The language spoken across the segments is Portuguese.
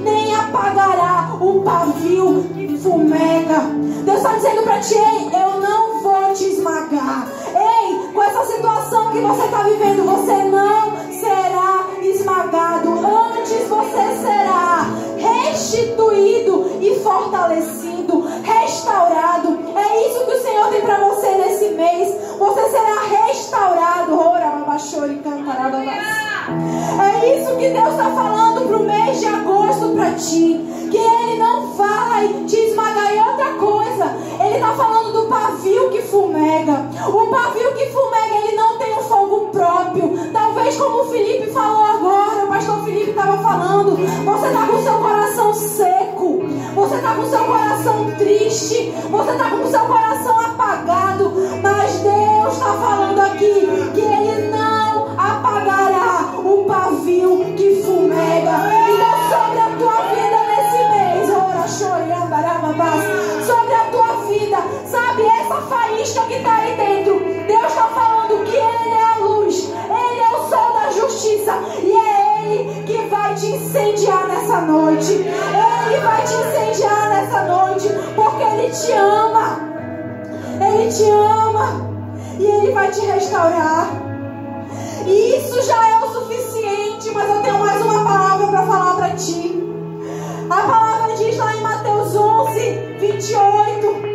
nem apagará o pavio que fumega. Deus está dizendo para ti, ei, eu não vou te esmagar. Ei, com essa situação que você está vivendo, você não será esmagado. Antes você será restituído e fortalecido, restaurado. É isso que o Senhor tem para você nesse mês. Você será restaurado. É isso que Deus está falando para o mês de agosto para ti. Que Ele não vai te esmagar. E outra coisa, Ele está falando do pavio que fumega. O pavio que fumega, ele não tem um fogo próprio. Talvez como o Felipe falou agora, o pastor Felipe estava falando. Você está com seu coração seco. Você está com seu coração triste. Você está com seu coração apagado. Essa faísca que está aí dentro, Deus está falando que Ele é a luz, Ele é o sol da justiça, e é Ele que vai te incendiar nessa noite. Ele vai te incendiar nessa noite, porque Ele te ama. Ele te ama. E Ele vai te restaurar. E isso já é o suficiente, mas eu tenho mais uma palavra para falar para ti. A palavra diz lá em Mateus 11, 28.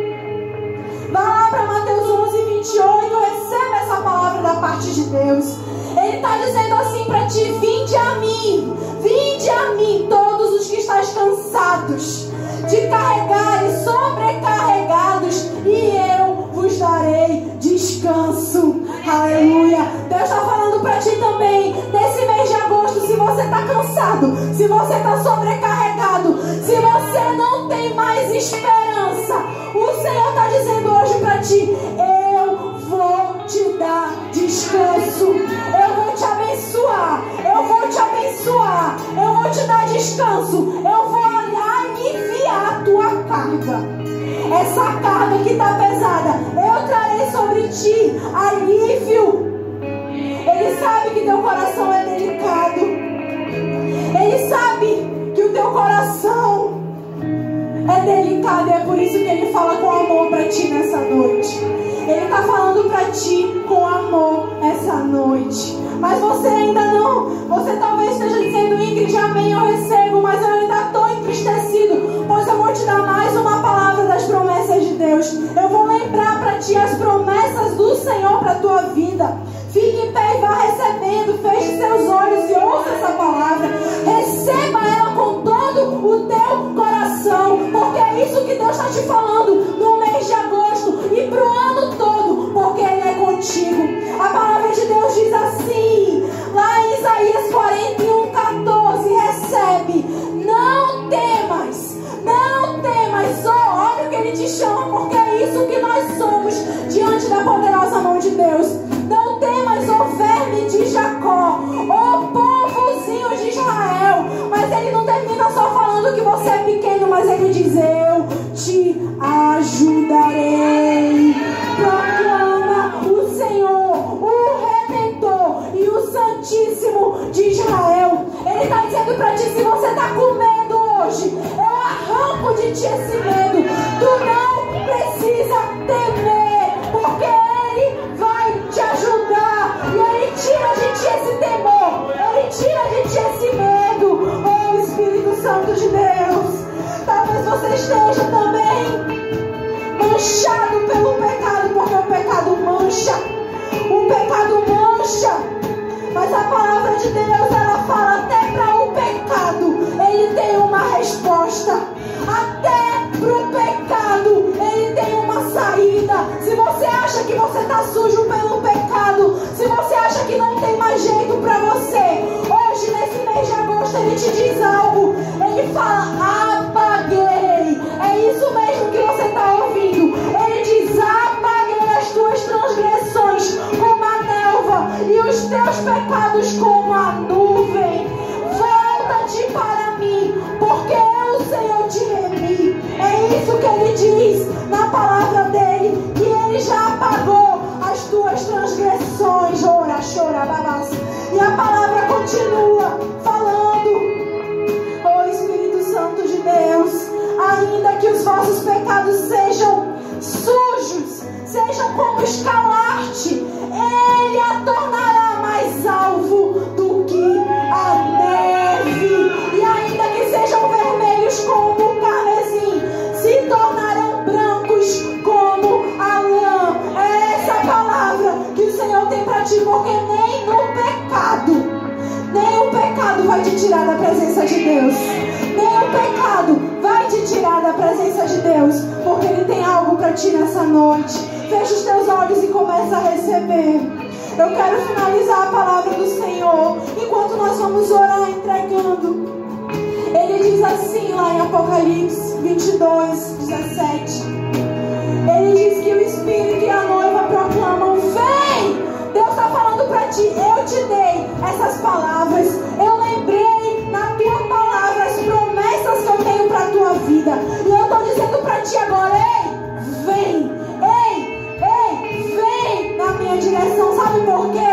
28. Receba essa palavra da parte de Deus. Ele está dizendo assim para ti: Vinde a mim, vinde a mim, todos os que estáis cansados de carregar e sobrecarregados, e eu vos darei descanso. Aleluia. Deus está falando para ti também, nesse mês de agosto, se você está cansado, se você está sobrecarregado, se você não tem mais esperança, o Senhor está dizendo hoje para ti: descanso, eu vou te abençoar, eu vou te abençoar, eu vou te dar descanso, eu vou aliviar a tua carga. Essa carga que está pesada, eu trarei sobre ti alívio. Ele sabe que teu coração é delicado. Ele sabe que o teu coração é delicado. E é por isso que ele fala com amor para ti nessa noite. Ele está falando para ti com amor. Mas você ainda não, você talvez esteja dizendo, Ingrid, amém, eu recebo, mas eu ainda estou entristecido, pois eu vou te dar mais uma palavra das promessas de Deus. Eu vou lembrar para ti as promessas do Senhor para a tua vida. Fique em pé e vá recebendo, feche seus olhos e ouça essa palavra. O chama, porque é isso que nós somos diante da poderosa mão de Deus. Não temas, ó verme de Jacó, ó povozinho de Israel. Mas ele não termina só falando que você é pequeno, mas ele diz: Eu te ajudarei. Proclama o Senhor, o Redentor e o Santíssimo de Israel. Ele está dizendo para ti: se você está com medo hoje, eu arranco de ti esse medo. Palavra de Deus, ela fala até para o pecado, ele tem uma resposta. Até para o pecado, ele tem uma saída. Se você acha que você está sujo pecados sejam sujos, sejam como escalarte, Ele a tornará mais alvo do que a neve. E ainda que sejam vermelhos como o carmesim, se tornarão brancos como a lã. É essa palavra que o Senhor tem para ti, porque nem no pecado, nem o pecado vai te tirar da presença de Deus presença de Deus, porque Ele tem algo para ti nessa noite. Feche os teus olhos e começa a receber. Eu quero finalizar a palavra do Senhor enquanto nós vamos orar entregando. Ele diz assim lá em Apocalipse 22, 17. Ele diz que o Espírito e a noiva proclamam: Vem! Deus está falando para ti, eu te dei essas palavras. Porque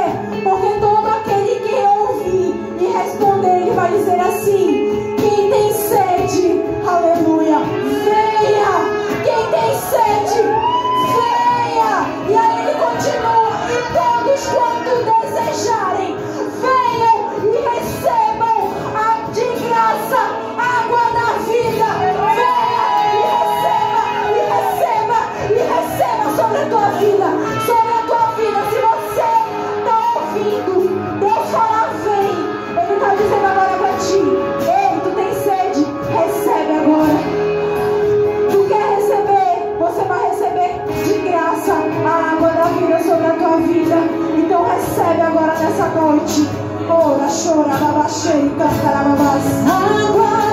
noite, ora, chora, babaxei, cantará. Água.